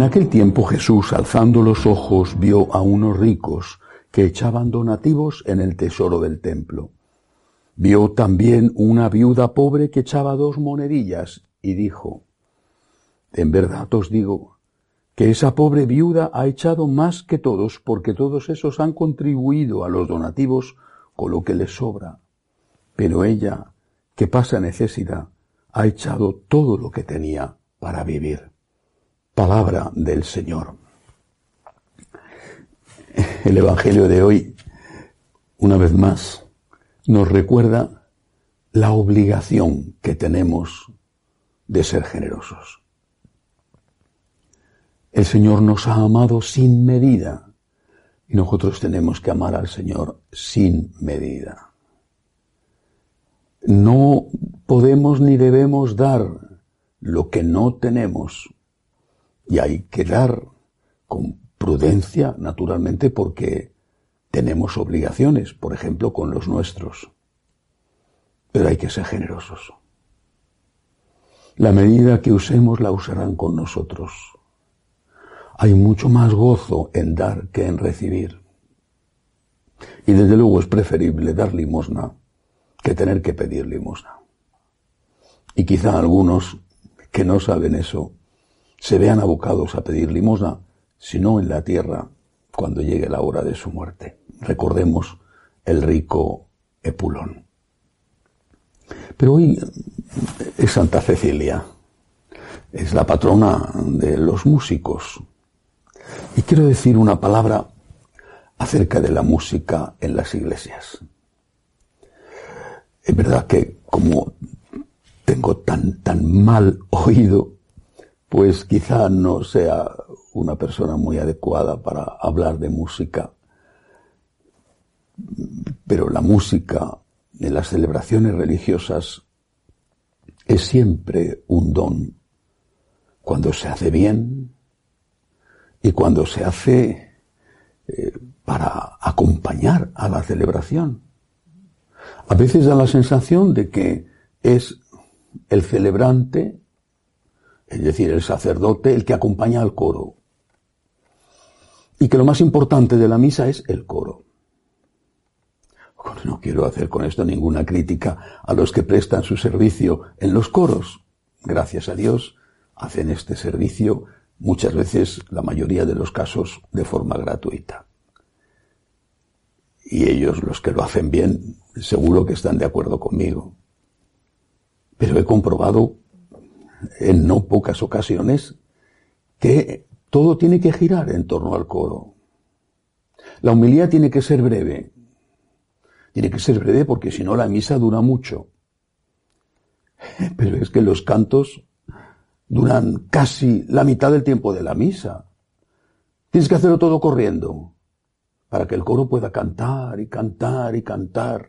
En aquel tiempo Jesús, alzando los ojos, vio a unos ricos que echaban donativos en el tesoro del templo. Vio también una viuda pobre que echaba dos monedillas y dijo, En verdad os digo que esa pobre viuda ha echado más que todos porque todos esos han contribuido a los donativos con lo que les sobra. Pero ella, que pasa necesidad, ha echado todo lo que tenía para vivir. Palabra del Señor. El Evangelio de hoy, una vez más, nos recuerda la obligación que tenemos de ser generosos. El Señor nos ha amado sin medida y nosotros tenemos que amar al Señor sin medida. No podemos ni debemos dar lo que no tenemos y hay que dar con prudencia, naturalmente, porque tenemos obligaciones, por ejemplo, con los nuestros. Pero hay que ser generosos. La medida que usemos la usarán con nosotros. Hay mucho más gozo en dar que en recibir. Y desde luego es preferible dar limosna que tener que pedir limosna. Y quizá algunos que no saben eso se vean abocados a pedir limosna, sino en la tierra cuando llegue la hora de su muerte. Recordemos el rico Epulón. Pero hoy es Santa Cecilia, es la patrona de los músicos. Y quiero decir una palabra acerca de la música en las iglesias. Es verdad que como tengo tan, tan mal oído, pues quizá no sea una persona muy adecuada para hablar de música. Pero la música en las celebraciones religiosas es siempre un don cuando se hace bien y cuando se hace eh, para acompañar a la celebración. A veces da la sensación de que es el celebrante, es decir, el sacerdote, el que acompaña al coro. Y que lo más importante de la misa es el coro. No quiero hacer con esto ninguna crítica a los que prestan su servicio en los coros. Gracias a Dios, hacen este servicio muchas veces, la mayoría de los casos, de forma gratuita. Y ellos, los que lo hacen bien, seguro que están de acuerdo conmigo. Pero he comprobado en no pocas ocasiones que todo tiene que girar en torno al coro. La humildad tiene que ser breve. Tiene que ser breve porque si no la misa dura mucho. Pero es que los cantos duran casi la mitad del tiempo de la misa. Tienes que hacerlo todo corriendo para que el coro pueda cantar y cantar y cantar.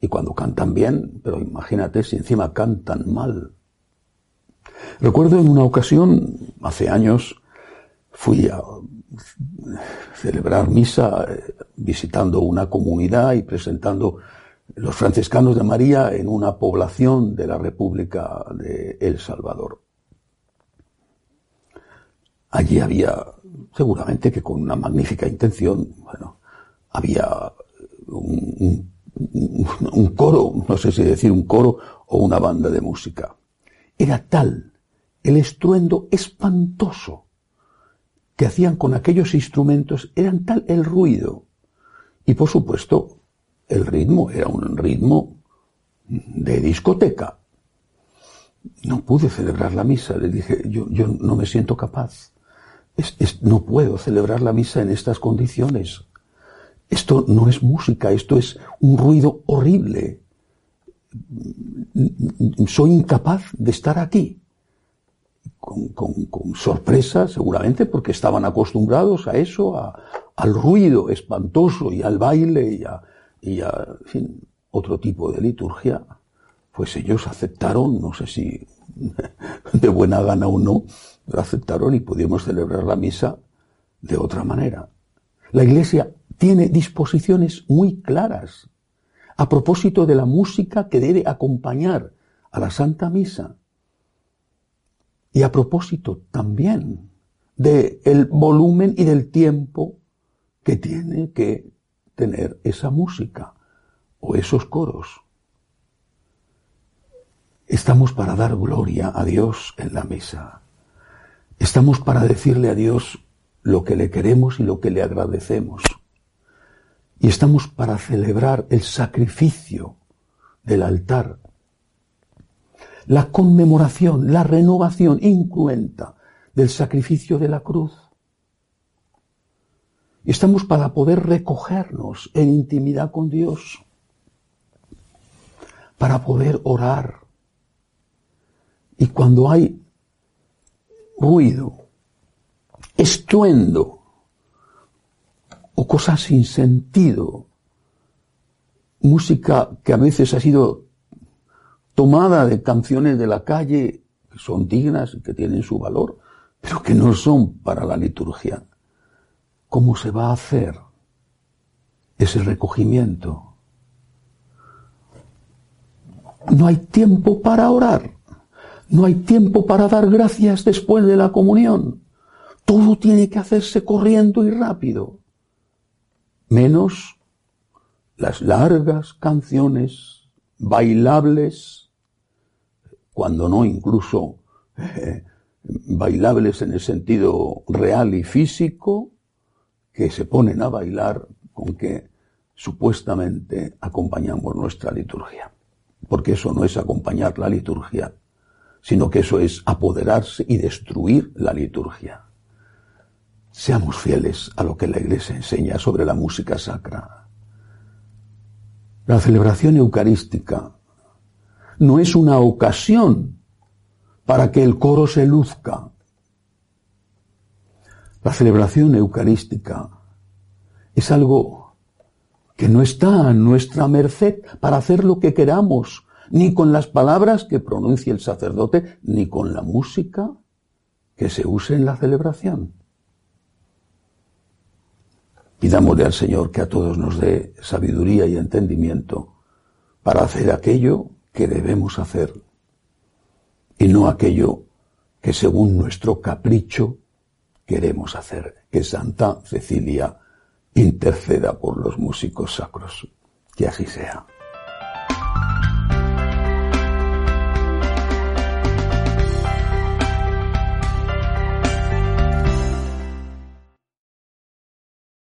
Y cuando cantan bien, pero imagínate si encima cantan mal. Recuerdo en una ocasión, hace años, fui a celebrar misa eh, visitando una comunidad y presentando los franciscanos de María en una población de la República de El Salvador. Allí había, seguramente que con una magnífica intención, bueno, había un, un, un, coro, no sé si decir un coro o una banda de música. Era tal el estruendo espantoso que hacían con aquellos instrumentos, eran tal el ruido. Y por supuesto, el ritmo era un ritmo de discoteca. No pude celebrar la misa, le dije, yo, yo no me siento capaz. Es- es- no puedo celebrar la misa en estas condiciones. Esto no es música, esto es un ruido horrible. Soy incapaz de estar aquí. Con, sorpresa, seguramente, porque estaban acostumbrados a eso, a- al ruido espantoso y al baile y a, fin, otro tipo de liturgia. Pues ellos aceptaron, no sé si de buena gana o no, pero aceptaron y pudimos celebrar la misa de otra manera. La Iglesia tiene disposiciones muy claras a propósito de la música que debe acompañar a la Santa Misa y a propósito también del volumen y del tiempo que tiene que tener esa música o esos coros. Estamos para dar gloria a Dios en la misa. Estamos para decirle a Dios lo que le queremos y lo que le agradecemos. Y estamos para celebrar el sacrificio del altar, la conmemoración, la renovación incruenta del sacrificio de la cruz. Estamos para poder recogernos en intimidad con Dios, para poder orar. Y cuando hay ruido, estruendo cosas sin sentido, música que a veces ha sido tomada de canciones de la calle que son dignas y que tienen su valor, pero que no son para la liturgia. ¿Cómo se va a hacer ese recogimiento? No hay tiempo para orar. No hay tiempo para dar gracias después de la comunión. Todo tiene que hacerse corriendo y rápido. Menos las largas canciones bailables, cuando no incluso eh, bailables en el sentido real y físico, que se ponen a bailar con que supuestamente acompañamos nuestra liturgia. Porque eso no es acompañar la liturgia, sino que eso es apoderarse y destruir la liturgia. Seamos fieles a lo que la Iglesia enseña sobre la música sacra. La celebración eucarística no es una ocasión para que el coro se luzca. La celebración eucarística es algo que no está a nuestra merced para hacer lo que queramos, ni con las palabras que pronuncie el sacerdote, ni con la música que se use en la celebración. Pidámosle al Señor que a todos nos dé sabiduría y entendimiento para hacer aquello que debemos hacer y no aquello que según nuestro capricho queremos hacer. Que Santa Cecilia interceda por los músicos sacros. Que así sea.